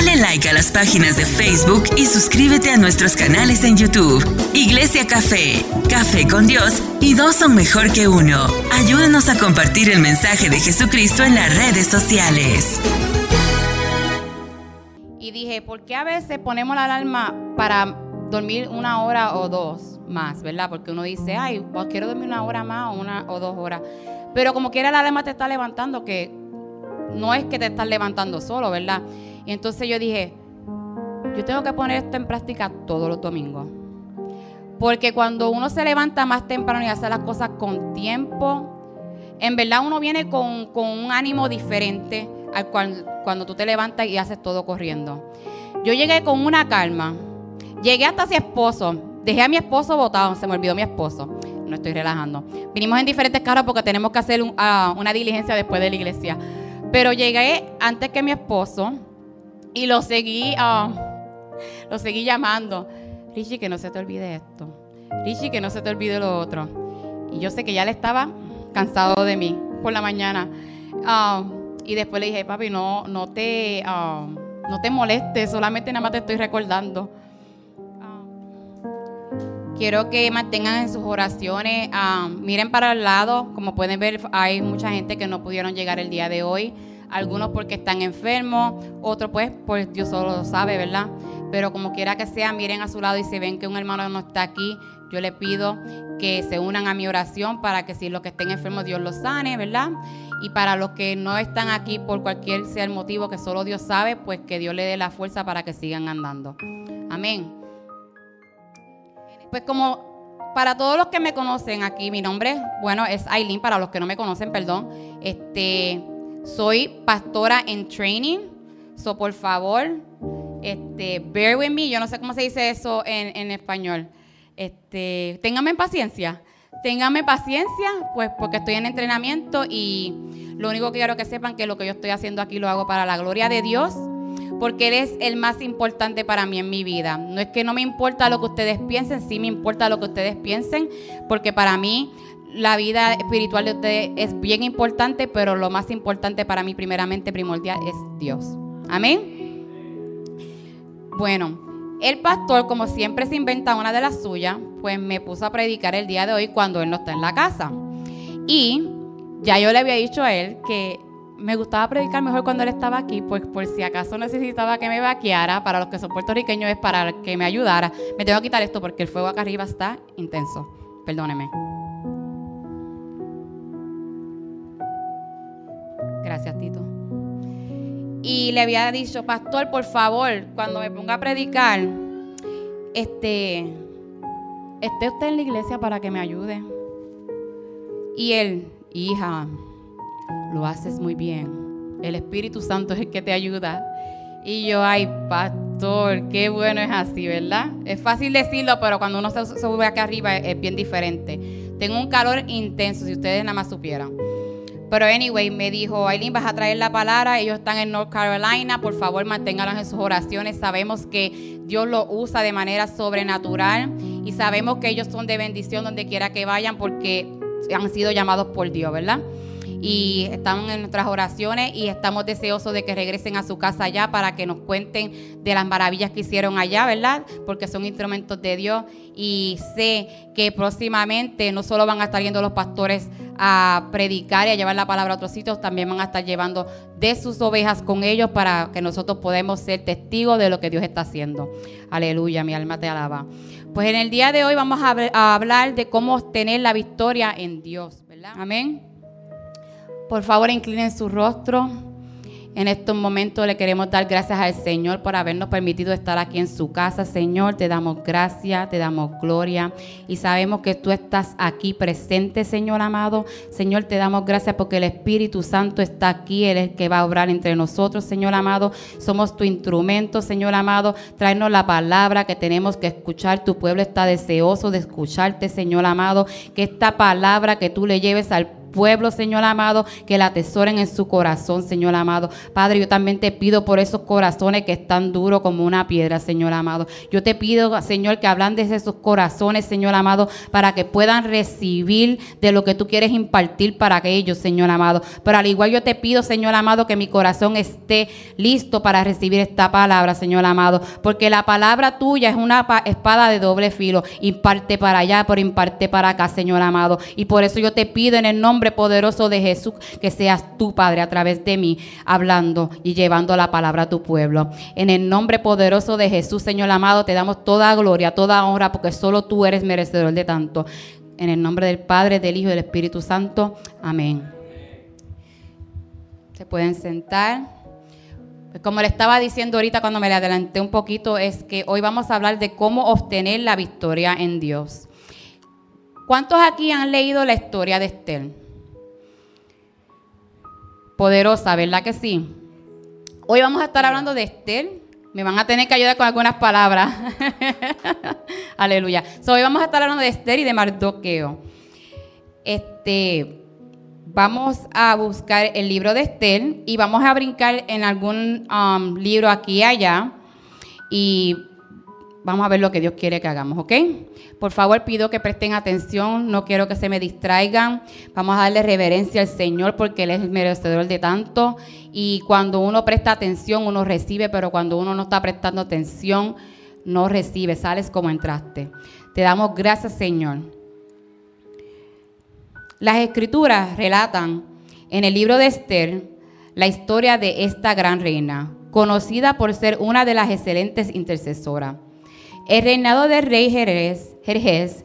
Dale like a las páginas de Facebook y suscríbete a nuestros canales en YouTube. Iglesia Café, Café con Dios y dos son mejor que uno. Ayúdanos a compartir el mensaje de Jesucristo en las redes sociales. Y dije, ¿por qué a veces ponemos la alarma para dormir una hora o dos más, verdad? Porque uno dice, ay, pues quiero dormir una hora más o una o dos horas. Pero como quiera la alarma te está levantando, que no es que te estás levantando solo, ¿verdad? Y entonces yo dije, yo tengo que poner esto en práctica todos los domingos. Porque cuando uno se levanta más temprano y hace las cosas con tiempo, en verdad uno viene con, un ánimo diferente al cual cuando tú te levantas y haces todo corriendo. Yo llegué con una calma. Llegué hasta su esposo. Dejé a mi esposo botado, se me olvidó mi esposo. No estoy relajando. Vinimos en diferentes carros porque tenemos que hacer ah, una diligencia después de la iglesia. Pero llegué antes que mi esposo y lo seguí, ah, lo seguí llamando. Richie, que no se te olvide esto. Richie, que no se te olvide lo otro. Y yo sé que ya le estaba cansado de mí por la mañana. Ah, y después le dije, papi, no, no te, ah, no te molestes, solamente nada más te estoy recordando. Quiero que mantengan en sus oraciones, miren para el lado, como pueden ver, hay mucha gente que no pudieron llegar el día de hoy algunos porque están enfermos, otros pues, pues Dios solo lo sabe, ¿verdad? Pero como quiera que sea, miren a su lado y si ven que un hermano no está aquí, yo le pido que se unan a mi oración para que si los que estén enfermos Dios los sane, ¿verdad? Y para los que no están aquí por cualquier sea el motivo que solo Dios sabe, pues que Dios le dé la fuerza para que sigan andando. Amén. Pues como para todos los que me conocen aquí, mi nombre, bueno, es Aileen, para los que no me conocen, perdón. Este, soy pastora en training. So, por favor, este, bear with me. Yo no sé cómo se dice eso en, español. Este, ténganme paciencia. Ténganme paciencia, pues porque estoy en entrenamiento y lo único que quiero que sepan que lo que yo estoy haciendo aquí lo hago para la gloria de Dios, porque Él es el más importante para mí en mi vida. No es que no me importa lo que ustedes piensen, sí me importa lo que ustedes piensen, porque para mí la vida espiritual de ustedes es bien importante, pero lo más importante para mí, primeramente, primordial, es Dios. Amén. Bueno, el pastor, como siempre se inventa una de las suyas, pues me puso a predicar el día de hoy cuando él no está en la casa. Y ya yo le había dicho a él que me gustaba predicar mejor cuando él estaba aquí, pues por si acaso necesitaba que me vaqueara, para los que son puertorriqueños es para que me ayudara. Me tengo que quitar esto porque el fuego acá arriba está intenso. Perdóneme. Gracias, Tito. Y le había dicho, pastor, por favor, cuando me ponga a predicar, este, esté usted en la iglesia para que me ayude. Y él, hija, lo haces muy bien. El Espíritu Santo es el que te ayuda. Y yo, ay, pastor, qué bueno es así, ¿verdad? Es fácil decirlo, pero cuando uno se sube acá arriba es bien diferente. Tengo un calor intenso, si ustedes nada más supieran. Pero anyway, me dijo, Aileen, vas a traer la palabra. Ellos están en North Carolina. Por favor, manténganlos en sus oraciones. Sabemos que Dios lo usa de manera sobrenatural. Y sabemos que ellos son de bendición donde quiera que vayan porque han sido llamados por Dios, ¿verdad? Y están en nuestras oraciones y estamos deseosos de que regresen a su casa allá para que nos cuenten de las maravillas que hicieron allá, ¿verdad? Porque son instrumentos de Dios y sé que próximamente no solo van a estar yendo los pastores a predicar y a llevar la palabra a otros sitios, también van a estar llevando de sus ovejas con ellos para que nosotros podamos ser testigos de lo que Dios está haciendo. Aleluya, mi alma te alaba. Pues en el día de hoy vamos a hablar de cómo obtener la victoria en Dios, ¿verdad? Amén. Por favor, inclinen su rostro. En estos momentos le queremos dar gracias al Señor por habernos permitido estar aquí en su casa. Señor, te damos gracias, te damos gloria y sabemos que tú estás aquí presente, Señor amado. Señor, te damos gracias porque el Espíritu Santo está aquí, Él es el que va a obrar entre nosotros, Señor amado. Somos tu instrumento, Señor amado. Tráenos la palabra que tenemos que escuchar. Tu pueblo está deseoso de escucharte, Señor amado. Que esta palabra que tú le lleves al pueblo, Señor amado, que la atesoren en su corazón, Señor amado. Padre, yo también te pido por esos corazones que están duros como una piedra, Señor amado. Yo te pido, Señor, que de esos corazones, Señor amado, para que puedan recibir de lo que tú quieres impartir para ellos, Señor amado. Pero al igual yo te pido, Señor amado, que mi corazón esté listo para recibir esta palabra, Señor amado, porque la palabra tuya es una espada de doble filo, imparte para allá, por imparte para acá, Señor amado. Y por eso yo te pido en el nombre poderoso de Jesús que seas tú, Padre, a través de mí, hablando y llevando la palabra a tu pueblo. En el nombre poderoso de Jesús, Señor amado, te damos toda gloria, toda honra, porque solo tú eres merecedor de tanto. En el nombre del Padre, del Hijo y del Espíritu Santo. Amén. Se pueden sentar. Pues como le estaba diciendo ahorita cuando me le adelanté un poquito, es que hoy vamos a hablar de cómo obtener la victoria en Dios. ¿Cuántos aquí han leído la historia de Esther? Poderosa, ¿verdad que sí? Hoy vamos a estar hablando de Esther. Me van a tener que ayudar con algunas palabras. Aleluya. hoy vamos a estar hablando de Esther y de Mardoqueo. Este, vamos a buscar el libro de Esther y vamos a brincar en algún um, libro aquí y allá y vamos a ver lo que Dios quiere que hagamos, ¿ok? Por favor, pido que presten atención, no quiero que se me distraigan. Vamos a darle reverencia al Señor porque Él es el merecedor de tanto. Y cuando uno presta atención, uno recibe, pero cuando uno no está prestando atención, no recibe, sales como entraste. Te damos gracias, Señor. Las escrituras relatan en el libro de Esther la historia de esta gran reina, conocida por ser una de las excelentes intercesoras. El reinado del rey Jerjes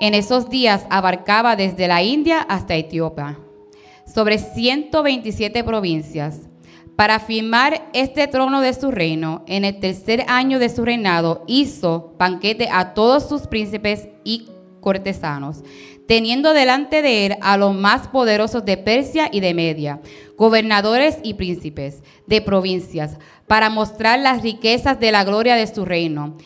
en esos días abarcaba desde la India hasta Etiopía, sobre 127 provincias. Para firmar este trono de su reino, en el tercer año de su reinado, hizo banquete a todos sus príncipes y cortesanos, teniendo delante de él a los más poderosos de Persia y de Media, gobernadores y príncipes de provincias, para mostrar las riquezas de la gloria de su reino,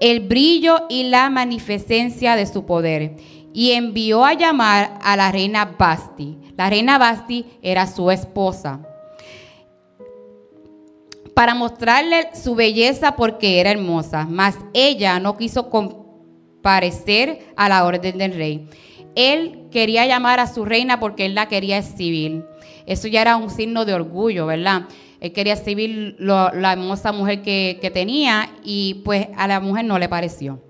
el brillo y la magnificencia de su poder. Y envió a llamar a la reina Basti. La reina Basti era su esposa para mostrarle su belleza porque era hermosa, mas ella no quiso comparecer a la orden del rey. Él quería llamar a su reina porque él la quería exhibir. Eso ya era un signo de orgullo, ¿verdad? Él quería exhibir la hermosa mujer que, que tenía y pues a la mujer no le pareció.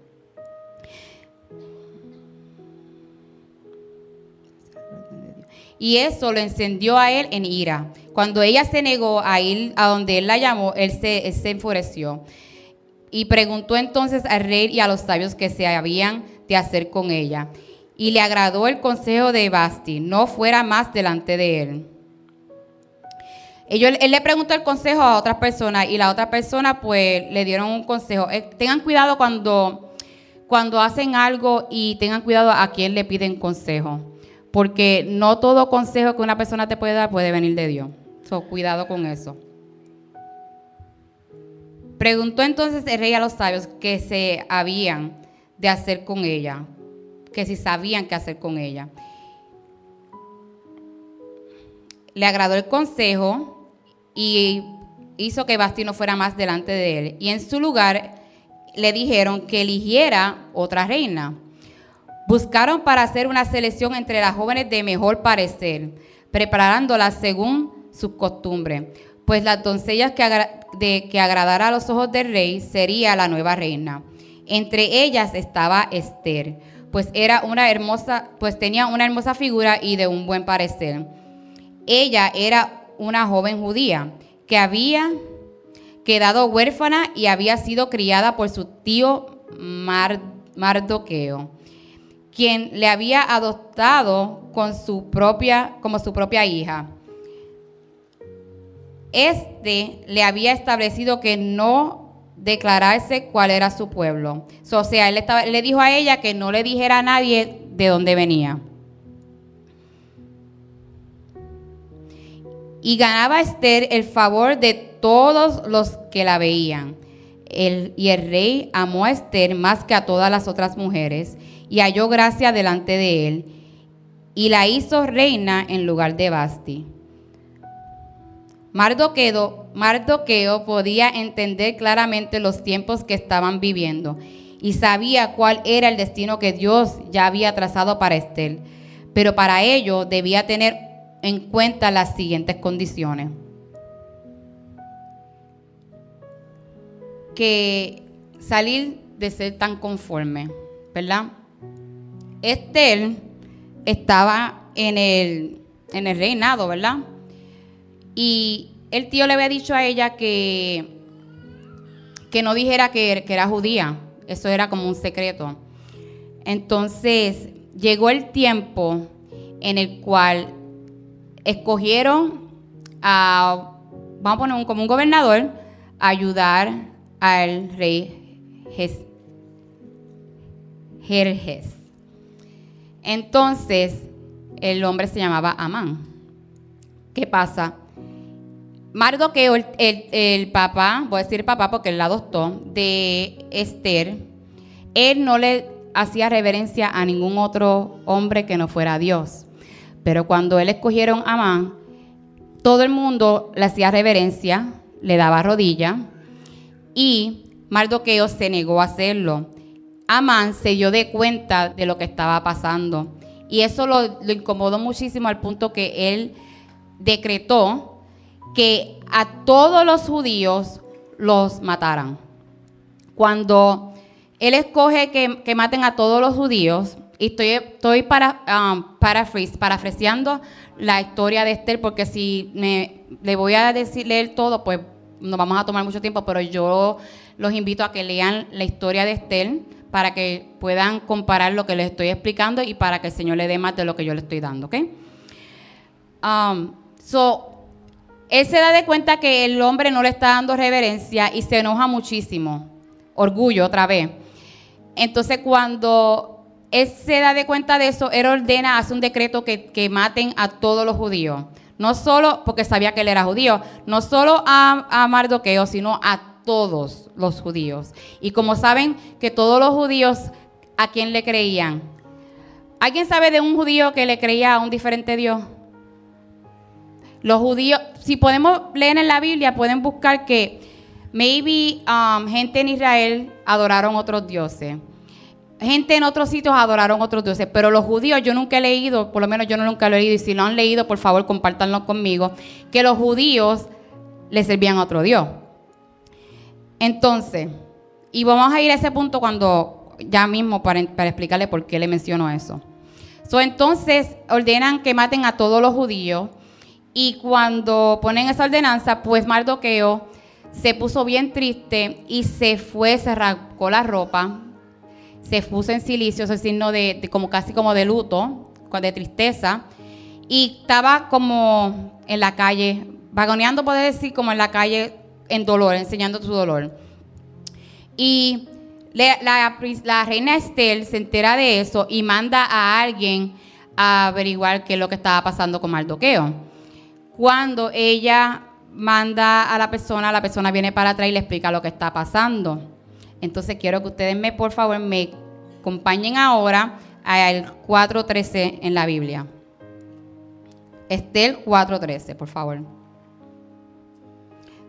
Y eso lo encendió a él en ira. Cuando ella se negó a ir a donde él la llamó, él se, se enfureció. Y preguntó entonces al rey y a los sabios que se habían de hacer con ella y le agradó el consejo de Basti, no fuera más delante de él. Él le preguntó el consejo a otras personas y la otra persona pues le dieron un consejo. Eh, tengan cuidado cuando, cuando hacen algo y tengan cuidado a quién le piden consejo. Porque no todo consejo que una persona te puede dar puede venir de Dios. So, cuidado con eso. Preguntó entonces el rey a los sabios que se habían de hacer con ella que si sabían qué hacer con ella. Le agradó el consejo y hizo que Basti no fuera más delante de él. Y en su lugar le dijeron que eligiera otra reina. Buscaron para hacer una selección entre las jóvenes de mejor parecer, preparándolas según sus costumbres, pues las doncellas que, de, que agradara a los ojos del rey sería la nueva reina. Entre ellas estaba Esther pues era una hermosa, pues tenía una hermosa figura y de un buen parecer. Ella era una joven judía que había quedado huérfana y había sido criada por su tío Mardoqueo, quien le había adoptado con su propia, como su propia hija. Este le había establecido que no declararse cuál era su pueblo. o sea, él le dijo a ella que no le dijera a nadie de dónde venía. Y ganaba Esther el favor de todos los que la veían. y el rey amó a Esther más que a todas las otras mujeres y halló gracia delante de él. y la hizo reina en lugar de Basti. Mardoqueo, podía entender claramente los tiempos que estaban viviendo y sabía cuál era el destino que Dios ya había trazado para Estel, pero para ello debía tener en cuenta las siguientes condiciones. Que salir de ser tan conforme, ¿verdad? Estel estaba en el, en el reinado, ¿verdad? Y el tío le había dicho a ella que, que no dijera que, que era judía. Eso era como un secreto. Entonces llegó el tiempo en el cual escogieron a, vamos a poner un, como un gobernador, a ayudar al rey Jerjes. Entonces, el hombre se llamaba Amán. ¿Qué pasa? Mardoqueo, el, el, papá, voy a decir papá porque él la adoptó, de Esther, él no le hacía reverencia a ningún otro hombre que no fuera Dios. Pero cuando él escogieron a Amán, todo el mundo le hacía reverencia, le daba rodilla y Mardoqueo se negó a hacerlo. Amán se dio de cuenta de lo que estaba pasando y eso lo, incomodó muchísimo al punto que él decretó que a todos los judíos los mataran. Cuando él escoge que, maten a todos los judíos, y estoy, estoy para, um, parafraseando la historia de Esther, porque si le voy a decir leer todo, pues nos vamos a tomar mucho tiempo, pero yo los invito a que lean la historia de Esther para que puedan comparar lo que les estoy explicando y para que el Señor le dé más de lo que yo le estoy dando, ¿ok? Um, so, él se da de cuenta que el hombre no le está dando reverencia y se enoja muchísimo. Orgullo otra vez. Entonces cuando él se da de cuenta de eso, él ordena, hace un decreto que, maten a todos los judíos. No solo porque sabía que él era judío, no solo a, Mardoqueo, sino a todos los judíos. Y como saben que todos los judíos, ¿a quién le creían? ¿Alguien sabe de un judío que le creía a un diferente Dios? Los judíos, si podemos leer en la Biblia, pueden buscar que maybe um, gente en Israel adoraron otros dioses. Gente en otros sitios adoraron otros dioses, pero los judíos yo nunca he leído, por lo menos yo no nunca lo he leído, y si lo han leído, por favor, compártanlo conmigo, que los judíos le servían a otro Dios. Entonces, y vamos a ir a ese punto cuando, ya mismo, para, explicarle por qué le menciono eso. So, entonces, ordenan que maten a todos los judíos y cuando ponen esa ordenanza, pues Mardoqueo se puso bien triste y se fue, se arrancó la ropa, se puso en silicio, ese signo de, como casi como de luto, de tristeza, y estaba como en la calle, vagoneando, puede decir, como en la calle en dolor, enseñando su dolor. Y la, la reina Estel se entera de eso y manda a alguien a averiguar qué es lo que estaba pasando con Mardoqueo. Cuando ella manda a la persona, la persona viene para atrás y le explica lo que está pasando. Entonces quiero que ustedes me, por favor, me acompañen ahora al 4.13 en la Biblia. Estel 4.13, por favor.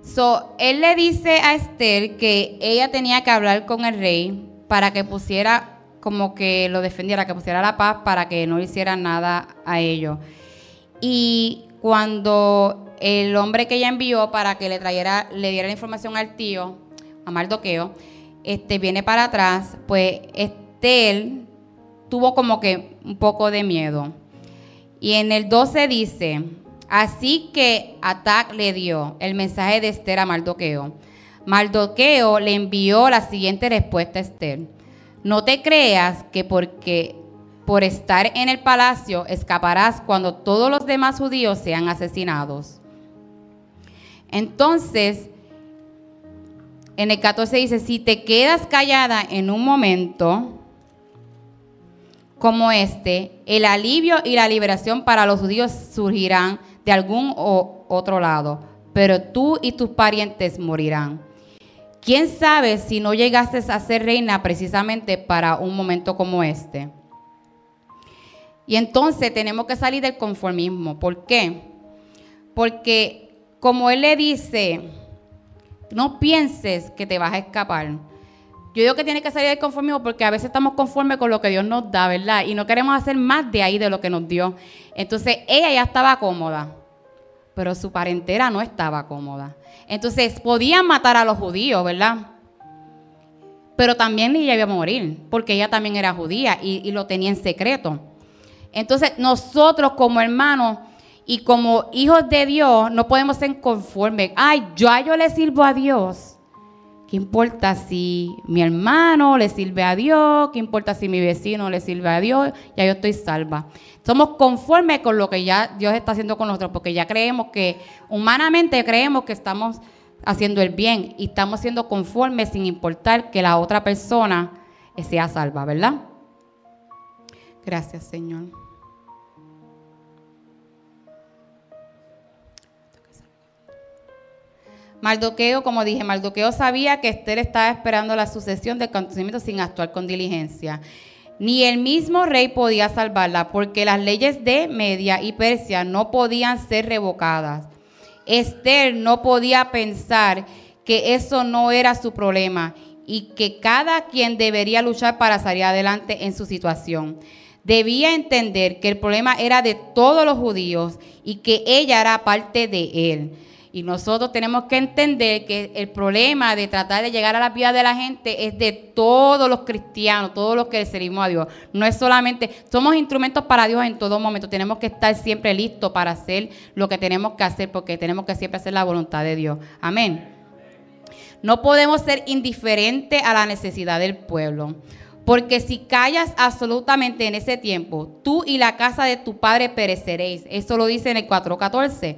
So, él le dice a Esther que ella tenía que hablar con el rey para que pusiera, como que lo defendiera, que pusiera la paz para que no hiciera nada a ellos. Y cuando el hombre que ella envió para que le trayera, le diera la información al tío, a Mardoqueo, este, viene para atrás, pues Estel tuvo como que un poco de miedo. Y en el 12 dice, así que Atac le dio el mensaje de Esther a Mardoqueo. Mardoqueo le envió la siguiente respuesta a Esther. No te creas que porque por estar en el palacio escaparás cuando todos los demás judíos sean asesinados. Entonces, en el 14 dice, si te quedas callada en un momento como este, el alivio y la liberación para los judíos surgirán de algún otro lado, pero tú y tus parientes morirán. ¿Quién sabe si no llegaste a ser reina precisamente para un momento como este? Y entonces tenemos que salir del conformismo. ¿Por qué? Porque como Él le dice, no pienses que te vas a escapar. Yo digo que tiene que salir del conformismo porque a veces estamos conformes con lo que Dios nos da, ¿verdad? Y no queremos hacer más de ahí de lo que nos dio. Entonces ella ya estaba cómoda, pero su parentera no estaba cómoda. Entonces podían matar a los judíos, ¿verdad? Pero también ella iba a morir, porque ella también era judía y, y lo tenía en secreto. Entonces nosotros como hermanos y como hijos de Dios no podemos ser conformes. Ay, yo, yo le sirvo a Dios ¿Qué importa si mi hermano le sirve a Dios? ¿Qué importa si mi vecino le sirve a Dios? Ya yo estoy salva. Somos conformes con lo que ya Dios está haciendo con nosotros, porque ya creemos que, humanamente creemos que estamos haciendo el bien y estamos siendo conformes sin importar que la otra persona sea salva, ¿verdad? Gracias, Señor. Mardoqueo, como dije, Mardoqueo sabía que Esther estaba esperando la sucesión del acontecimiento sin actuar con diligencia. Ni el mismo rey podía salvarla porque las leyes de Media y Persia no podían ser revocadas. Esther no podía pensar que eso no era su problema y que cada quien debería luchar para salir adelante en su situación. Debía entender que el problema era de todos los judíos y que ella era parte de él. Y nosotros tenemos que entender que el problema de tratar de llegar a la vida de la gente es de todos los cristianos, todos los que servimos a Dios. No es solamente, somos instrumentos para Dios en todo momento. Tenemos que estar siempre listos para hacer lo que tenemos que hacer porque tenemos que siempre hacer la voluntad de Dios. Amén. No podemos ser indiferentes a la necesidad del pueblo. Porque si callas absolutamente en ese tiempo, tú y la casa de tu padre pereceréis. Eso lo dice en el 4.14.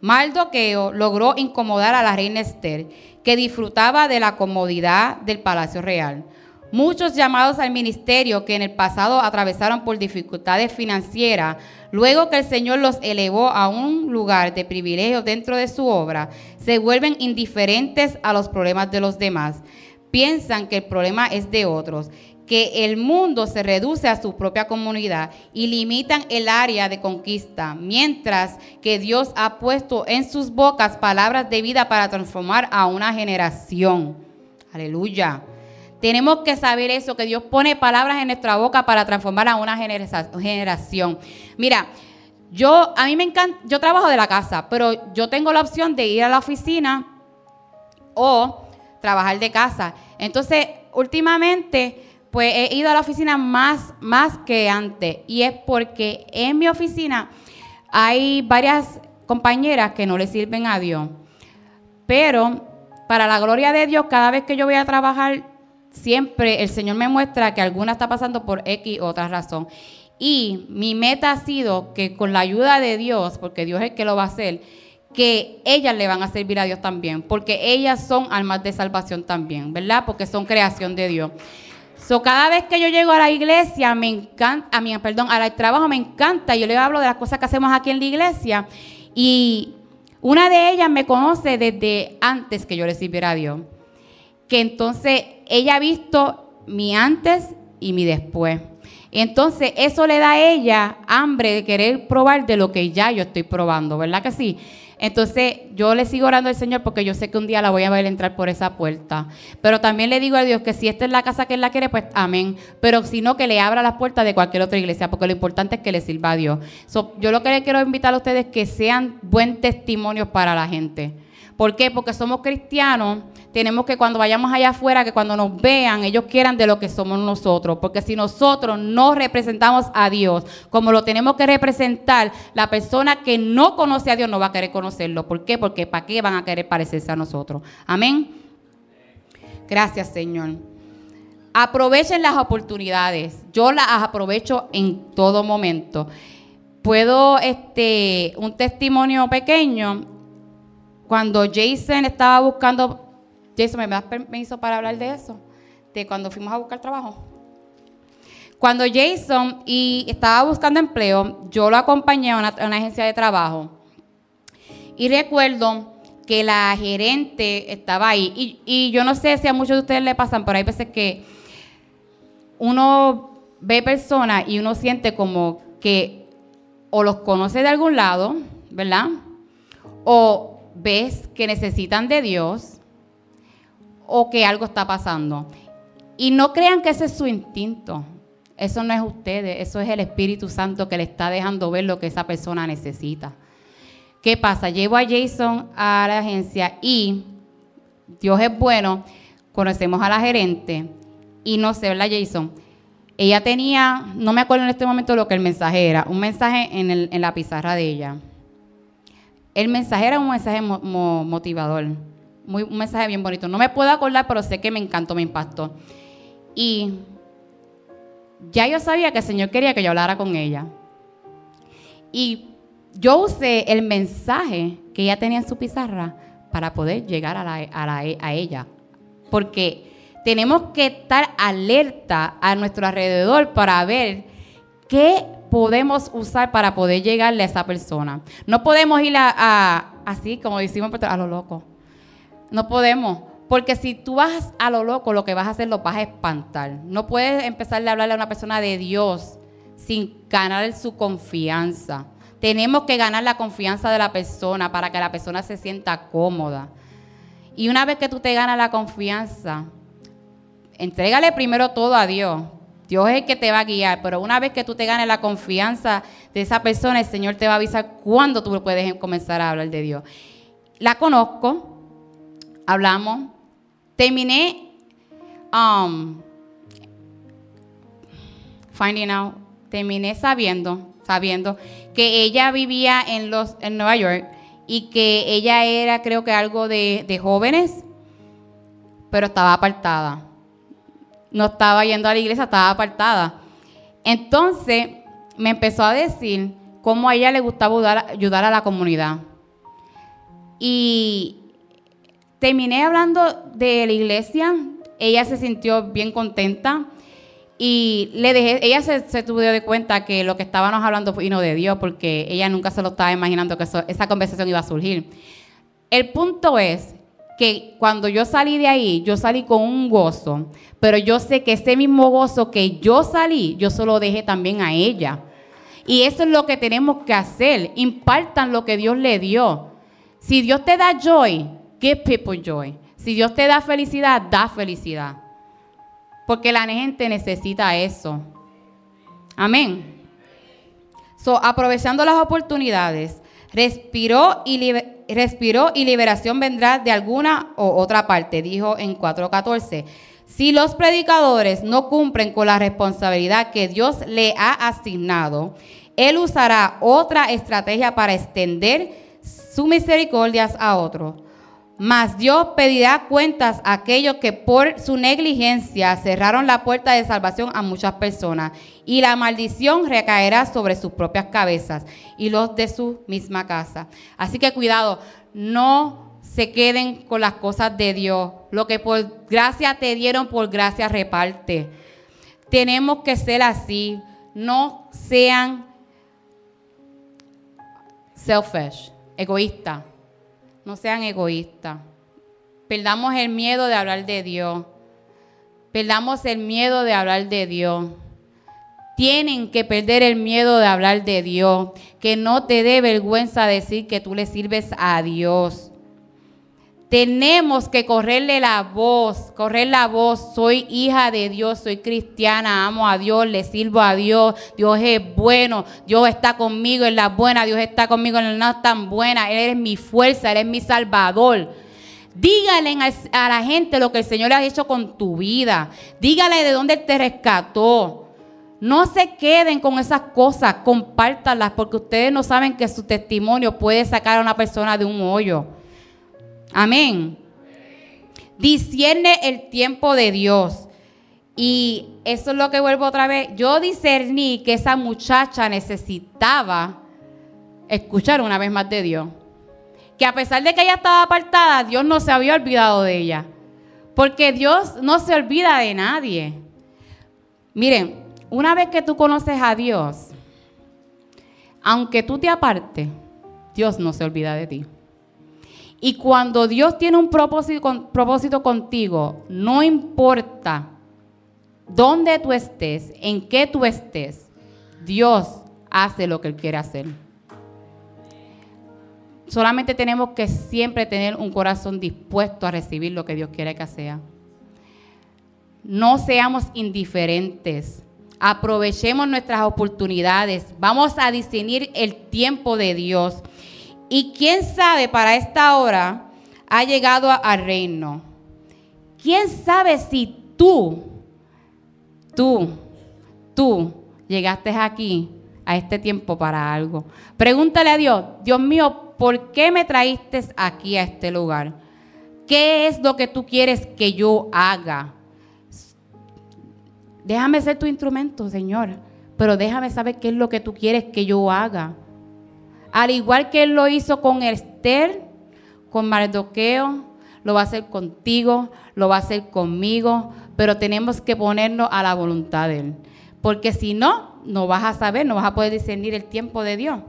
Maldoqueo logró incomodar a la reina Esther, que disfrutaba de la comodidad del palacio real. Muchos llamados al ministerio que en el pasado atravesaron por dificultades financieras, luego que el Señor los elevó a un lugar de privilegio dentro de su obra, se vuelven indiferentes a los problemas de los demás. Piensan que el problema es de otros que el mundo se reduce a su propia comunidad y limitan el área de conquista, mientras que Dios ha puesto en sus bocas palabras de vida para transformar a una generación. Aleluya. Tenemos que saber eso, que Dios pone palabras en nuestra boca para transformar a una generación. Mira, yo a mí me encanta, yo trabajo de la casa, pero yo tengo la opción de ir a la oficina o trabajar de casa. Entonces, últimamente pues he ido a la oficina más, más que antes. Y es porque en mi oficina hay varias compañeras que no le sirven a Dios. Pero para la gloria de Dios, cada vez que yo voy a trabajar, siempre el Señor me muestra que alguna está pasando por X o otra razón. Y mi meta ha sido que con la ayuda de Dios, porque Dios es el que lo va a hacer, que ellas le van a servir a Dios también, porque ellas son almas de salvación también, ¿verdad? Porque son creación de Dios. So, cada vez que yo llego a la iglesia, me encanta, a mí, perdón, al trabajo me encanta. Yo le hablo de las cosas que hacemos aquí en la iglesia. Y una de ellas me conoce desde antes que yo le sirviera a Dios. Que entonces ella ha visto mi antes y mi después. Entonces eso le da a ella hambre de querer probar de lo que ya yo estoy probando, ¿verdad que sí? Entonces yo le sigo orando al Señor porque yo sé que un día la voy a ver entrar por esa puerta. Pero también le digo a Dios que si esta es la casa que Él la quiere, pues amén. Pero si no, que le abra las puertas de cualquier otra iglesia, porque lo importante es que le sirva a Dios. yo lo que le quiero invitar a ustedes es que sean buen testimonio para la gente. ¿Por qué? Porque somos cristianos, tenemos que cuando vayamos allá afuera, que cuando nos vean, ellos quieran de lo que somos nosotros. Porque si nosotros no representamos a Dios como lo tenemos que representar, la persona que no conoce a Dios no va a querer conocerlo. ¿Por qué? Porque ¿para qué van a querer parecerse a nosotros? Amén. Gracias, Señor. Aprovechen las oportunidades. Yo las aprovecho en todo momento. Puedo, este, un testimonio pequeño cuando Jason estaba buscando, Jason, ¿me das permiso para hablar de eso? De cuando fuimos a buscar trabajo. Cuando Jason y estaba buscando empleo, yo lo acompañé a una, agencia de trabajo. Y recuerdo que la gerente estaba ahí. Y, y, yo no sé si a muchos de ustedes le pasan, pero hay veces que uno ve personas y uno siente como que o los conoces de algún lado, ¿verdad? O ves que necesitan de Dios o que algo está pasando. Y no crean que ese es su instinto. Eso no es ustedes, eso es el Espíritu Santo que le está dejando ver lo que esa persona necesita. ¿Qué pasa? Llevo a Jason a la agencia y Dios es bueno, conocemos a la gerente y no sé, ¿verdad, Jason? Ella tenía, no me acuerdo en este momento lo que el mensaje era, un mensaje en, la pizarra de ella. El mensaje era un mensaje motivador, un mensaje bien bonito. No me puedo acordar, pero sé que me encantó, me impactó. Y ya yo sabía que el Señor quería que yo hablara con ella. Y yo usé el mensaje que ella tenía en su pizarra para poder llegar a, a, ella. Porque tenemos que estar alerta a nuestro alrededor para ver qué podemos usar para poder llegarle a esa persona. No podemos ir a, así, como decimos, a lo loco. No podemos. Porque si tú vas a lo loco, lo que vas a hacer lo vas a espantar. No puedes empezarle a hablarle a una persona de Dios sin ganar su confianza. Tenemos que ganar la confianza de la persona para que la persona se sienta cómoda. Y una vez que tú te ganas la confianza, entrégale primero todo a Dios. Dios es el que te va a guiar, pero una vez que tú te ganes la confianza de esa persona, el Señor te va a avisar cuándo tú puedes comenzar a hablar de Dios. La conozco, hablamos, terminé um, finding out, terminé sabiendo, sabiendo que ella vivía en los en Nueva York y que ella era, creo que algo de, de jóvenes, pero estaba apartada. No estaba yendo a la iglesia, estaba apartada. Entonces me empezó a decir cómo a ella le gustaba ayudar a la comunidad. Y terminé hablando de la iglesia, ella se sintió bien contenta y le dejé, ella se, se tuvo de cuenta que lo que estábamos hablando vino de Dios, porque ella nunca se lo estaba imaginando que esa conversación iba a surgir. El punto es que cuando yo salí de ahí, yo salí con un gozo, pero yo sé que ese mismo gozo que yo salí, yo se lo dejé también a ella. Y eso es lo que tenemos que hacer, impartan lo que Dios le dio. Si Dios te da joy, Give people joy. Si Dios te da felicidad, da felicidad. Porque la gente necesita eso. Amén. So, aprovechando las oportunidades, respiró y, liberación vendrá de alguna o otra parte, dijo en 4.14. Si los predicadores no cumplen con la responsabilidad que Dios le ha asignado, Él usará otra estrategia para extender su misericordias a otros. Mas Dios pedirá cuentas a aquellos que por su negligencia cerraron la puerta de salvación a muchas personas. Y la maldición recaerá sobre sus propias cabezas y los de su misma casa. Así que cuidado, no se queden con las cosas de Dios. Lo que por gracia te dieron, por gracia reparte. Tenemos que ser así. No sean selfish, egoístas no sean egoístas. Perdamos el miedo de hablar de Dios. Perdamos el miedo de hablar de Dios. Tienen que perder el miedo de hablar de Dios. Que no te dé vergüenza decir que tú le sirves a Dios. Tenemos que correrle la voz, correr la voz. Soy hija de Dios, soy cristiana, amo a Dios, le sirvo a Dios. Dios es bueno, Dios está conmigo en la buena, Dios está conmigo en la no tan buena. Él es mi fuerza, Él es mi salvador. Dígale a la gente lo que el Señor ha hecho con tu vida. Dígale de dónde te rescató. No se queden con esas cosas, compártalas porque ustedes no saben que su testimonio puede sacar a una persona de un hoyo. Amén. Discierne el tiempo de Dios. Y eso es lo que vuelvo otra vez. Yo discerní que esa muchacha necesitaba escuchar una vez más de Dios. Que a pesar de que ella estaba apartada, Dios no se había olvidado de ella. Porque Dios no se olvida de nadie. Miren, una vez que tú conoces a Dios, aunque tú te apartes, Dios no se olvida de ti. Y cuando Dios tiene un propósito, propósito contigo, no importa dónde tú estés, en qué tú estés, Dios hace lo que Él quiere hacer. Solamente tenemos que siempre tener un corazón dispuesto a recibir lo que Dios quiere que sea. No seamos indiferentes. Aprovechemos nuestras oportunidades. Vamos a discernir el tiempo de Dios. Y quién sabe, para esta hora ha llegado al reino. ¿Quién sabe si tú, tú, tú llegaste aquí a este tiempo para algo? Pregúntale a Dios, Dios mío, ¿por qué me traíste aquí a este lugar? ¿Qué es lo que tú quieres que yo haga? Déjame ser tu instrumento, Señor, pero déjame saber qué es lo que tú quieres que yo haga. Al igual que Él lo hizo con Esther, con Mardoqueo, lo va a hacer contigo, lo va a hacer conmigo, pero tenemos que ponernos a la voluntad de Él. Porque si no, no vas a saber, no vas a poder discernir el tiempo de Dios.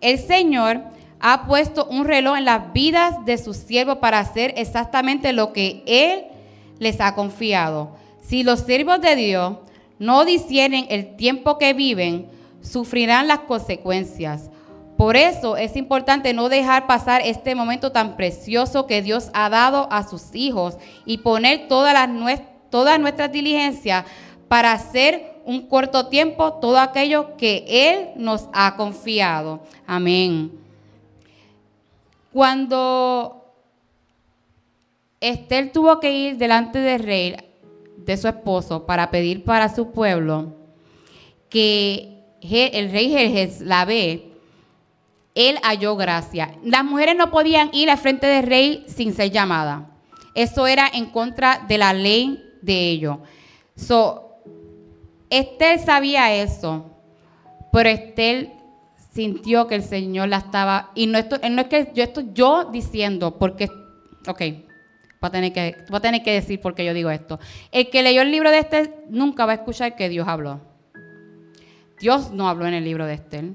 El Señor ha puesto un reloj en las vidas de sus siervos para hacer exactamente lo que Él les ha confiado. Si los siervos de Dios no disciernen el tiempo que viven, sufrirán las consecuencias. Por eso es importante no dejar pasar este momento tan precioso que Dios ha dado a sus hijos y poner todas las toda nuestras diligencias para hacer un corto tiempo todo aquello que Él nos ha confiado. Amén. Cuando Esther tuvo que ir delante del rey, de su esposo, para pedir para su pueblo que el rey Jerjes la ve, él halló gracia. Las mujeres no podían ir al frente del rey sin ser llamadas. Eso era en contra de la ley de ellos. So, Esther sabía eso, pero Esther sintió que el Señor la estaba, y no, esto, no es que yo estoy yo diciendo, porque, ok, voy a, tener que, voy a tener que decir por qué yo digo esto. El que leyó el libro de Esther nunca va a escuchar que Dios habló. Dios no habló en el libro de Esther.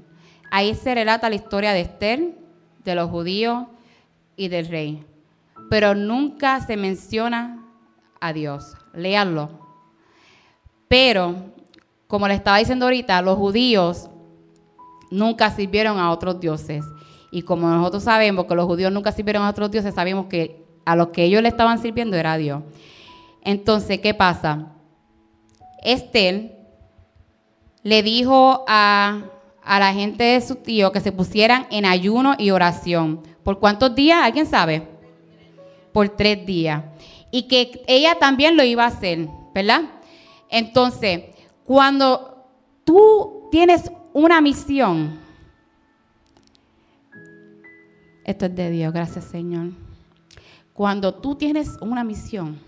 Ahí se relata la historia de Esther, de los judíos y del rey. Pero nunca se menciona a Dios. Léanlo. Pero como le estaba diciendo ahorita, los judíos nunca sirvieron a otros dioses. Y como nosotros sabemos que los judíos nunca sirvieron a otros dioses, sabemos que a los que ellos le estaban sirviendo era Dios. Entonces, ¿qué pasa? Esther le dijo a, a la gente de su tío que se pusieran en ayuno y oración. ¿Por cuántos días? ¿Alguien sabe? Por tres días. Y que ella también lo iba a hacer, ¿verdad? Entonces, cuando tú tienes una misión, esto es de Dios, gracias Señor. Cuando tú tienes una misión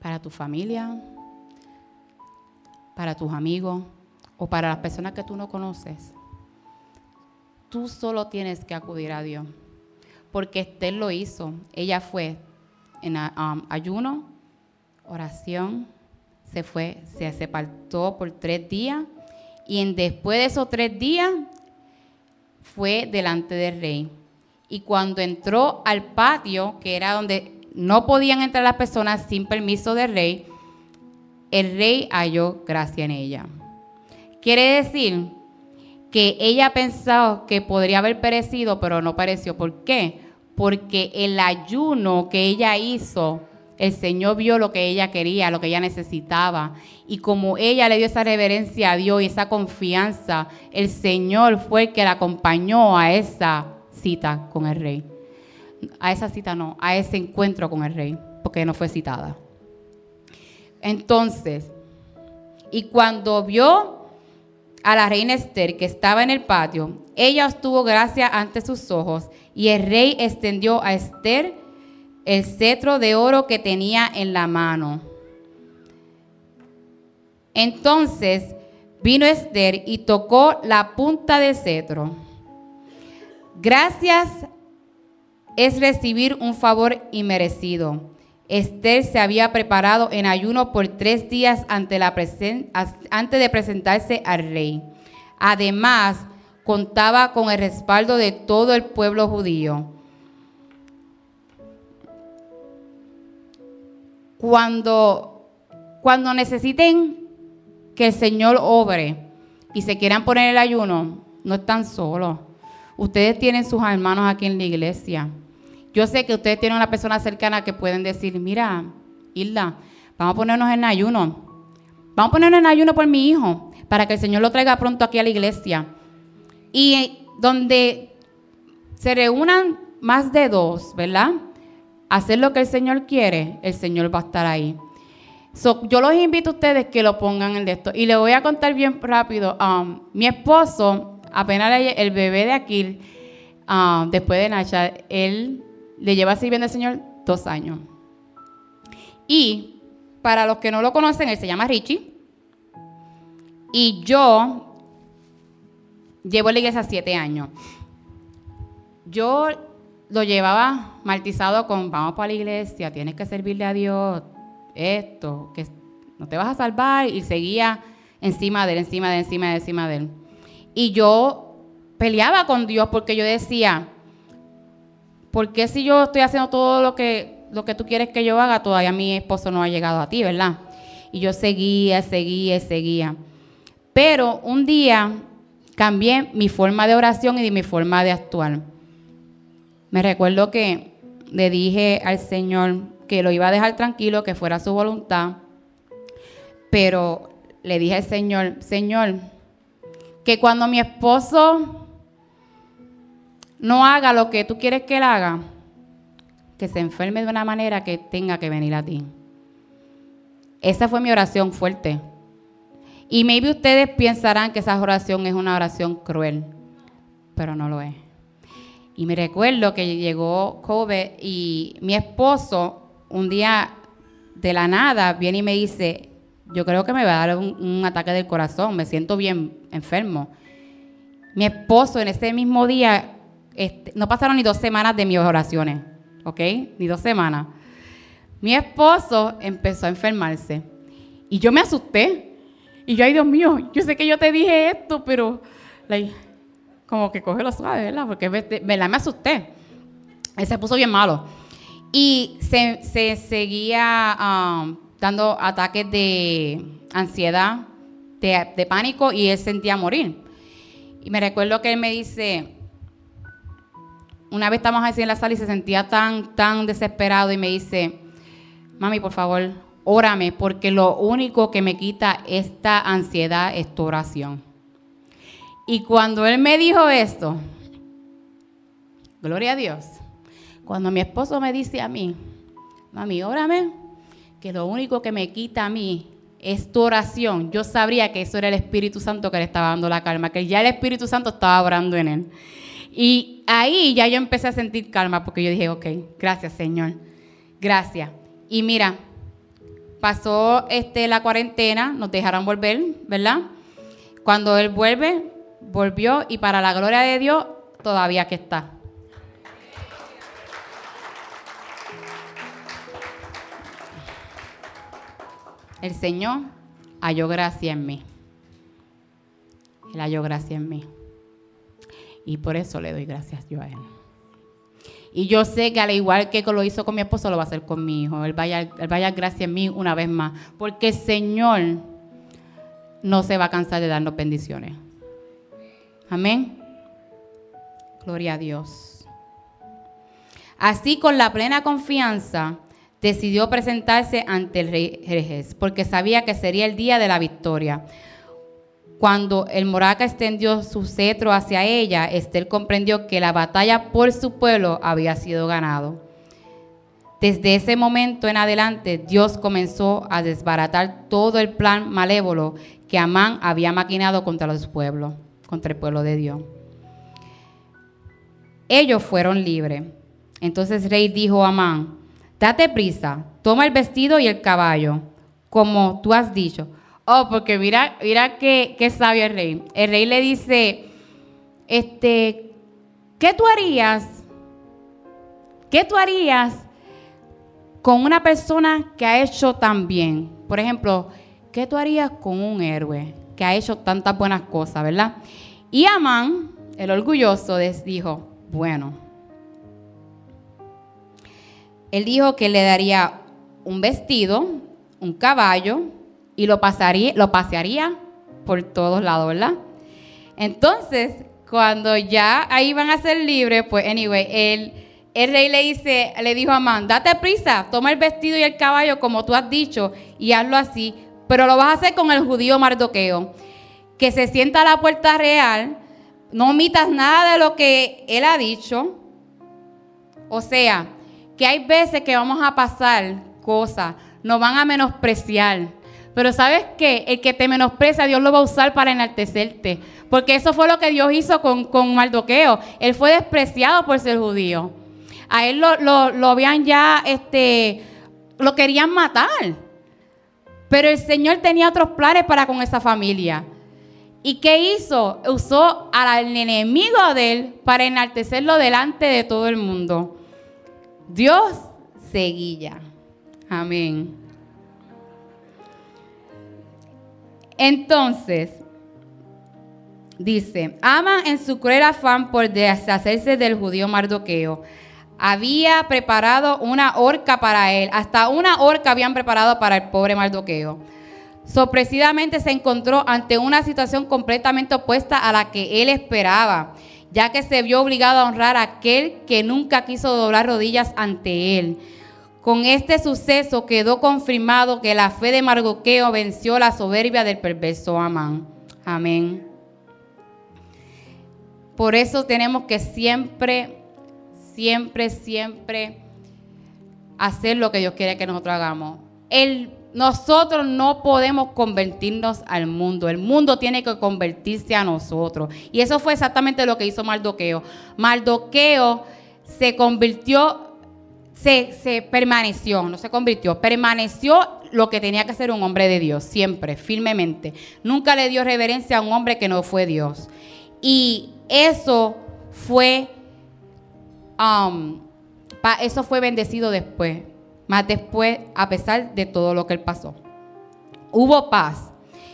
para tu familia, para tus amigos o para las personas que tú no conoces, tú solo tienes que acudir a Dios. Porque Esther lo hizo. Ella fue en um, ayuno, oración, se fue, se separó por tres días y en, después de esos tres días fue delante del rey. Y cuando entró al patio, que era donde no podían entrar las personas sin permiso del rey, el rey halló gracia en ella. Quiere decir que ella pensó que podría haber perecido, pero no pereció. ¿Por qué? Porque el ayuno que ella hizo el Señor vio lo que ella quería, lo que ella necesitaba. Y como ella le dio esa reverencia a Dios y esa confianza, el Señor fue el que la acompañó a esa cita con el rey. A esa cita no, a ese encuentro con el rey, porque no fue citada. Entonces, y cuando vio a la reina Esther que estaba en el patio, ella obtuvo gracia ante sus ojos y el rey extendió a Esther el cetro de oro que tenía en la mano. Entonces vino Esther y tocó la punta del cetro. Gracias es recibir un favor inmerecido. Esther se había preparado en ayuno por tres días antes de presentarse al rey. Además, contaba con el respaldo de todo el pueblo judío. cuando, cuando necesiten que el Señor obre y se quieran poner el ayuno, no están solos. Ustedes tienen sus hermanos aquí en la iglesia. Yo sé que ustedes tienen una persona cercana que pueden decir, mira, Hilda, vamos a ponernos en ayuno. Vamos a ponernos en ayuno por mi hijo, para que el Señor lo traiga pronto aquí a la iglesia. Y donde se reúnan más de dos, ¿verdad? Hacer lo que el Señor quiere, el Señor va a estar ahí. yo los invito a ustedes que lo pongan en esto. Y les voy a contar bien rápido. Um, mi esposo, apenas el bebé de aquí, um, después de Nacha, él le lleva sirviendo al Señor dos años. Y para los que no lo conocen, él se llama Richie. Y yo llevo en la iglesia siete años. Yo lo llevaba martizado con vamos para la iglesia, tienes que servirle a Dios, esto, que no te vas a salvar, y seguía encima de él, encima de él, encima de él, encima de él. Y yo peleaba con Dios porque yo decía, ¿por qué si yo estoy haciendo todo lo que, lo que tú quieres que yo haga, todavía mi esposo no ha llegado a ti, ¿verdad? Y yo seguía, seguía, seguía. Pero un día cambié mi forma de oración y mi forma de actuar. Me recuerdo que le dije al Señor que lo iba a dejar tranquilo, que fuera su voluntad, pero le dije al Señor, Señor, que cuando mi esposo no haga lo que tú quieres que él haga, que se enferme de una manera que tenga que venir a ti. Esa fue mi oración fuerte. Y maybe ustedes pensarán que esa oración es una oración cruel, pero no lo es. Y me recuerdo que llegó Kobe y mi esposo un día de la nada viene y me dice, yo creo que me va a dar un, ataque del corazón, me siento bien enfermo. Mi esposo en ese mismo día este, no pasaron ni dos semanas de mis oraciones, ¿ok? Ni dos semanas. Mi esposo empezó a enfermarse y yo me asusté. Y yo, ay Dios mío, yo sé que yo te dije esto, pero como que coge lo suave, ¿verdad? Porque ¿verdad? me asusté. Él se puso bien malo. Y se, seguía um, dando ataques de ansiedad, de, de pánico, y él sentía morir. Y me recuerdo que él me dice, una vez estamos así en la sala y se sentía tan, tan desesperado y me dice, mami, por favor, órame, porque lo único que me quita esta ansiedad es tu oración. Y cuando él me dijo esto, gloria a Dios, cuando mi esposo me dice a mí, mami, órame, que lo único que me quita a mí es tu oración, yo sabría que eso era el Espíritu Santo que le estaba dando la calma, que ya el Espíritu Santo estaba orando en él. Y ahí ya yo empecé a sentir calma porque yo dije, ok, gracias Señor, gracias. Y mira, pasó este, la cuarentena, nos dejaron volver, ¿verdad? Cuando Él vuelve, volvió y para la gloria de Dios, todavía que está. El Señor halló gracia en mí. Él halló gracia en mí. Y por eso le doy gracias yo a Él. Y yo sé que al igual que lo hizo con mi esposo, lo va a hacer con mi hijo. Él vaya, él vaya gracias en mí una vez más. Porque el Señor no se va a cansar de darnos bendiciones. Amén. Gloria a Dios. Así con la plena confianza decidió presentarse ante el rey Jerjes, porque sabía que sería el día de la victoria. Cuando el Moraca extendió su cetro hacia ella, Esther comprendió que la batalla por su pueblo había sido ganado. Desde ese momento en adelante, Dios comenzó a desbaratar todo el plan malévolo que Amán había maquinado contra los pueblos, contra el pueblo de Dios. Ellos fueron libres. Entonces el rey dijo a Amán, date prisa, toma el vestido y el caballo, como tú has dicho Oh, porque mira, mira qué, sabio el rey. El rey le dice, este, ¿qué tú harías? ¿Qué tú harías con una persona que ha hecho tan bien? Por ejemplo, ¿qué tú harías con un héroe que ha hecho tantas buenas cosas, verdad? Y Amán, el orgulloso, dijo, bueno, él dijo que le daría un vestido, un caballo, y lo, pasaría, lo pasearía por todos lados, ¿verdad? Entonces, cuando ya ahí van a ser libres, pues anyway, el, rey le dice, le dijo a Amán, date prisa, toma el vestido y el caballo como tú has dicho y hazlo así, pero lo vas a hacer con el judío Mardoqueo, que se sienta a la puerta real, no omitas nada de lo que él ha dicho. O sea, que hay veces que vamos a pasar cosas, nos van a menospreciar. Pero sabes qué? El que te menosprecia, Dios lo va a usar para enaltecerte. Porque eso fue lo que Dios hizo con, con Mardoqueo. Él fue despreciado por ser judío. A él lo, lo habían ya, este, lo querían matar. Pero el Señor tenía otros planes para con esa familia. ¿Y qué hizo? Usó al enemigo de él para enaltecerlo delante de todo el mundo. Dios seguía. Amén. Entonces, dice, ama en su cruel afán por deshacerse del judío Mardoqueo. Había preparado una horca para él. Hasta una horca habían preparado para el pobre Mardoqueo. Sorpresivamente se encontró ante una situación completamente opuesta a la que él esperaba, ya que se vio obligado a honrar a aquel que nunca quiso doblar rodillas ante él. Con este suceso quedó confirmado que la fe de Mardoqueo venció la soberbia del perverso Amán. Amén. Por eso tenemos que siempre, siempre, siempre hacer lo que Dios quiere que nosotros hagamos. Nosotros no podemos convertirnos al mundo. El mundo tiene que convertirse a nosotros. Y eso fue exactamente lo que hizo Mardoqueo. Mardoqueo se convirtió se, permaneció, no se convirtió, permaneció lo que tenía que ser un hombre de Dios, siempre, firmemente. Nunca le dio reverencia a un hombre que no fue Dios. Y eso fue, um, eso fue bendecido después, más después, a pesar de todo lo que él pasó. Hubo paz.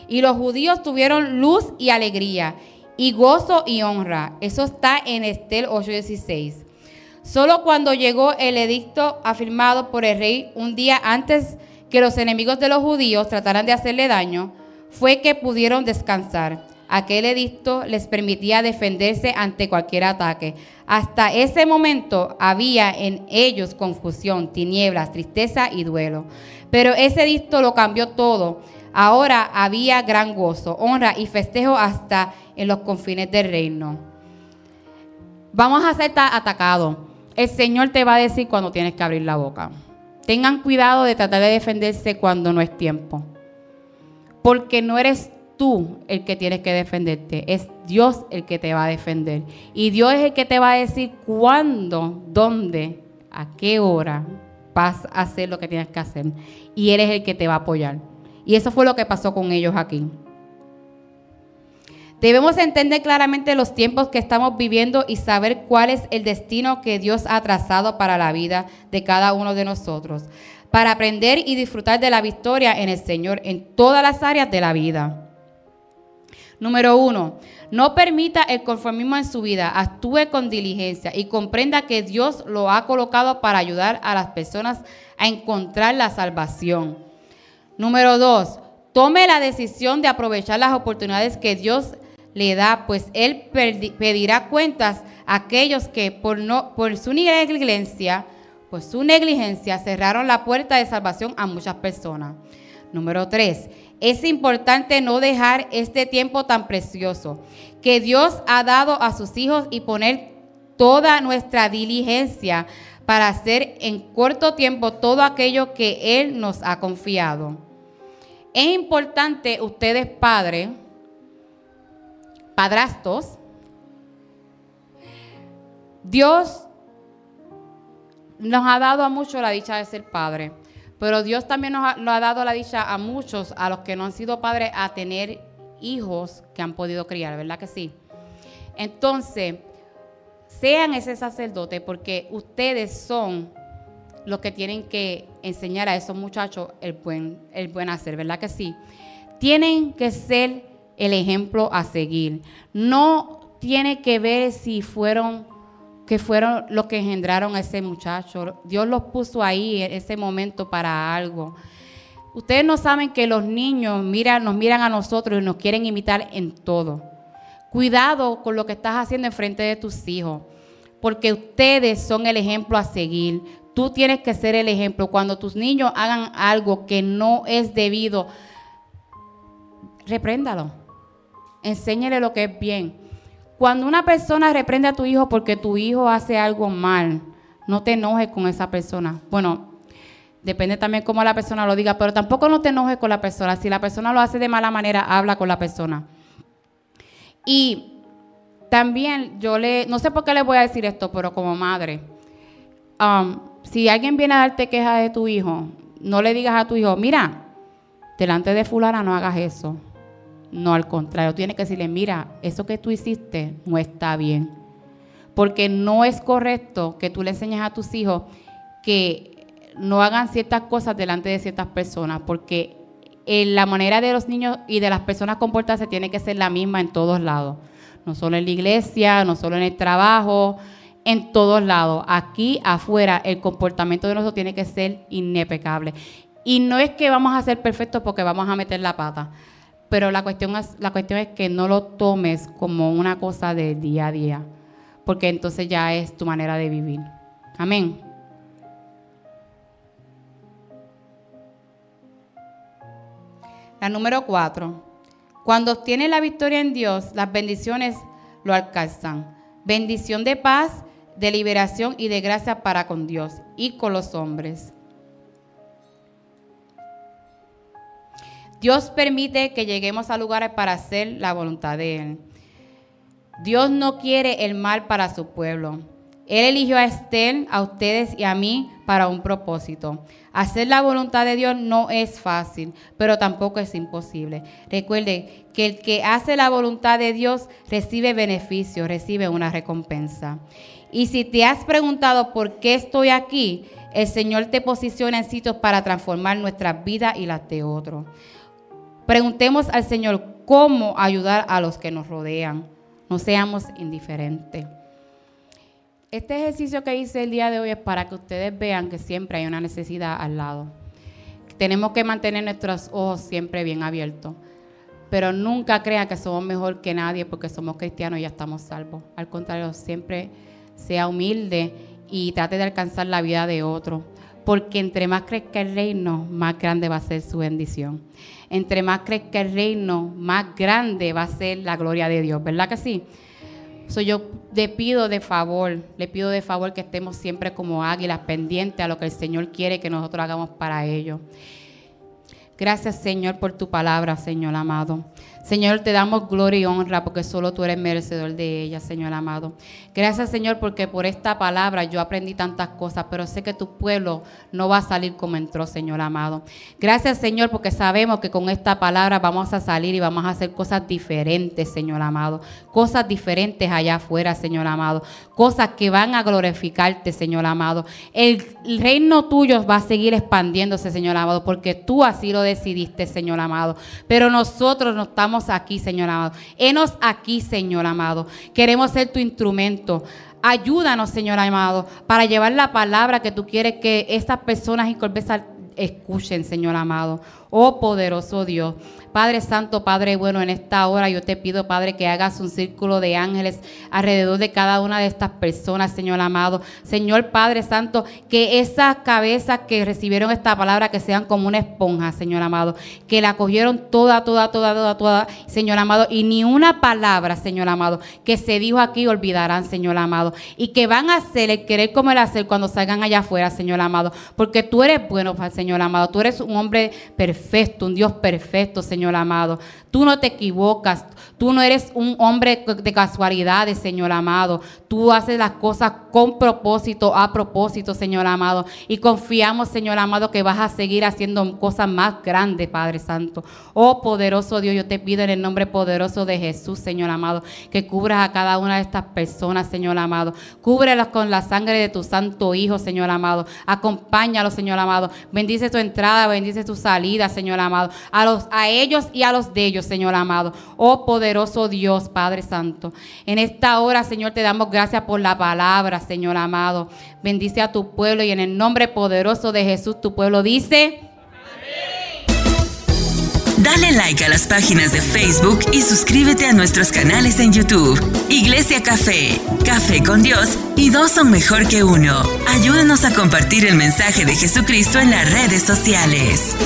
Y los judíos tuvieron luz y alegría, y gozo y honra. Eso está en Estel 8:16. Solo cuando llegó el edicto afirmado por el rey un día antes que los enemigos de los judíos trataran de hacerle daño, fue que pudieron descansar. Aquel edicto les permitía defenderse ante cualquier ataque. Hasta ese momento había en ellos confusión, tinieblas, tristeza y duelo. Pero ese edicto lo cambió todo. Ahora había gran gozo, honra y festejo hasta en los confines del reino. Vamos a ser atacados el Señor te va a decir cuando tienes que abrir la boca. Tengan cuidado de tratar de defenderse cuando no es tiempo. Porque no eres tú el que tienes que defenderte, es Dios el que te va a defender. Y Dios es el que te va a decir cuándo, dónde, a qué hora vas a hacer lo que tienes que hacer. Y Él es el que te va a apoyar. Y eso fue lo que pasó con ellos aquí. Debemos entender claramente los tiempos que estamos viviendo y saber cuál es el destino que Dios ha trazado para la vida de cada uno de nosotros, para aprender y disfrutar de la victoria en el Señor en todas las áreas de la vida. Número uno, no permita el conformismo en su vida, actúe con diligencia y comprenda que Dios lo ha colocado para ayudar a las personas a encontrar la salvación. Número dos, tome la decisión de aprovechar las oportunidades que Dios le da, pues él pedirá cuentas a aquellos que por, su negligencia, por su negligencia cerraron la puerta de salvación a muchas personas. Número tres, es importante no dejar este tiempo tan precioso que Dios ha dado a sus hijos y poner toda nuestra diligencia para hacer en corto tiempo todo aquello que Él nos ha confiado. Es importante, ustedes padres, padrastos, Dios nos ha dado a muchos la dicha de ser padre, pero Dios también nos ha, dado la dicha a muchos, a los que no han sido padres, a tener hijos que han podido criar, ¿verdad que sí? Entonces, sean ese sacerdote porque ustedes son los que tienen que enseñar a esos muchachos el buen, el buen hacer, ¿verdad que sí? Tienen que ser el ejemplo a seguir. No tiene que ver si fueron que fueron los que engendraron a ese muchacho. Dios los puso ahí en ese momento para algo. Ustedes no saben que los niños miran, nos miran a nosotros y nos quieren imitar en todo. Cuidado con lo que estás haciendo en frente de tus hijos, porque ustedes son el ejemplo a seguir. Tú tienes que ser el ejemplo. Cuando tus niños hagan algo que no es debido, repréndalo. Enséñale lo que es bien. Cuando una persona reprende a tu hijo porque tu hijo hace algo mal, no te enojes con esa persona. Bueno, depende también cómo la persona lo diga, pero tampoco no te enojes con la persona. Si la persona lo hace de mala manera, habla con la persona. Y también yo le, no sé por qué le voy a decir esto, pero como madre, um, si alguien viene a darte queja de tu hijo, no le digas a tu hijo, mira, delante de fulana no hagas eso. No, al contrario, tiene que decirle, mira, eso que tú hiciste no está bien. Porque no es correcto que tú le enseñes a tus hijos que no hagan ciertas cosas delante de ciertas personas, porque la manera de los niños y de las personas comportarse tiene que ser la misma en todos lados. No solo en la iglesia, no solo en el trabajo, en todos lados. Aquí afuera el comportamiento de nosotros tiene que ser impecable. Y no es que vamos a ser perfectos porque vamos a meter la pata. Pero la cuestión, es, la cuestión es que no lo tomes como una cosa de día a día, porque entonces ya es tu manera de vivir. Amén. La número cuatro. Cuando obtienes la victoria en Dios, las bendiciones lo alcanzan. Bendición de paz, de liberación y de gracia para con Dios y con los hombres. Dios permite que lleguemos a lugares para hacer la voluntad de Él. Dios no quiere el mal para su pueblo. Él eligió a Estel, a ustedes y a mí para un propósito. Hacer la voluntad de Dios no es fácil, pero tampoco es imposible. Recuerde que el que hace la voluntad de Dios recibe beneficio, recibe una recompensa. Y si te has preguntado por qué estoy aquí, el Señor te posiciona en sitios para transformar nuestras vidas y las de otros. Preguntemos al Señor cómo ayudar a los que nos rodean. No seamos indiferentes. Este ejercicio que hice el día de hoy es para que ustedes vean que siempre hay una necesidad al lado. Tenemos que mantener nuestros ojos siempre bien abiertos. Pero nunca crean que somos mejor que nadie porque somos cristianos y ya estamos salvos. Al contrario, siempre sea humilde y trate de alcanzar la vida de otro. Porque entre más crezca el reino, más grande va a ser su bendición entre más crezca el reino, más grande va a ser la gloria de Dios, ¿verdad que sí? So, yo le pido de favor, le pido de favor que estemos siempre como águilas pendientes a lo que el Señor quiere que nosotros hagamos para ello. Gracias Señor por tu palabra, Señor amado. Señor, te damos gloria y honra porque solo tú eres merecedor de ella, Señor amado. Gracias, Señor, porque por esta palabra yo aprendí tantas cosas, pero sé que tu pueblo no va a salir como entró, Señor amado. Gracias, Señor, porque sabemos que con esta palabra vamos a salir y vamos a hacer cosas diferentes, Señor amado. Cosas diferentes allá afuera, Señor amado. Cosas que van a glorificarte, Señor amado. El reino tuyo va a seguir expandiéndose, Señor amado, porque tú así lo decidiste, Señor amado. Pero nosotros no estamos aquí, Señor amado. Enos aquí, Señor amado. Queremos ser tu instrumento. Ayúdanos, Señor amado, para llevar la palabra que tú quieres que estas personas incorporen escuchen, Señor amado. Oh poderoso Dios. Padre Santo, Padre bueno, en esta hora yo te pido, Padre, que hagas un círculo de ángeles alrededor de cada una de estas personas, Señor amado. Señor Padre Santo, que esas cabezas que recibieron esta palabra, que sean como una esponja, Señor amado. Que la cogieron toda, toda, toda, toda, toda, Señor amado. Y ni una palabra, Señor amado, que se dijo aquí olvidarán, Señor amado. Y que van a hacer el querer como el hacer cuando salgan allá afuera, Señor amado. Porque tú eres bueno, Señor amado. Tú eres un hombre perfecto perfecto, un Dios perfecto, Señor amado. Tú no te equivocas, tú no eres un hombre de casualidades, Señor amado. Tú haces las cosas con propósito, a propósito, Señor amado. Y confiamos, Señor amado, que vas a seguir haciendo cosas más grandes, Padre Santo. Oh poderoso Dios, yo te pido en el nombre poderoso de Jesús, Señor amado, que cubras a cada una de estas personas, Señor amado. Cúbrelas con la sangre de tu santo Hijo, Señor amado. Acompáñalos, Señor amado. Bendice tu entrada, bendice tu salida, Señor amado, a, los, a ellos y a los de ellos, Señor amado. Oh poderoso Dios, Padre Santo. En esta hora, Señor, te damos gracias por la palabra, Señor amado. Bendice a tu pueblo y en el nombre poderoso de Jesús, tu pueblo dice. Dale like a las páginas de Facebook y suscríbete a nuestros canales en YouTube. Iglesia Café, Café con Dios y dos son mejor que uno. Ayúdanos a compartir el mensaje de Jesucristo en las redes sociales.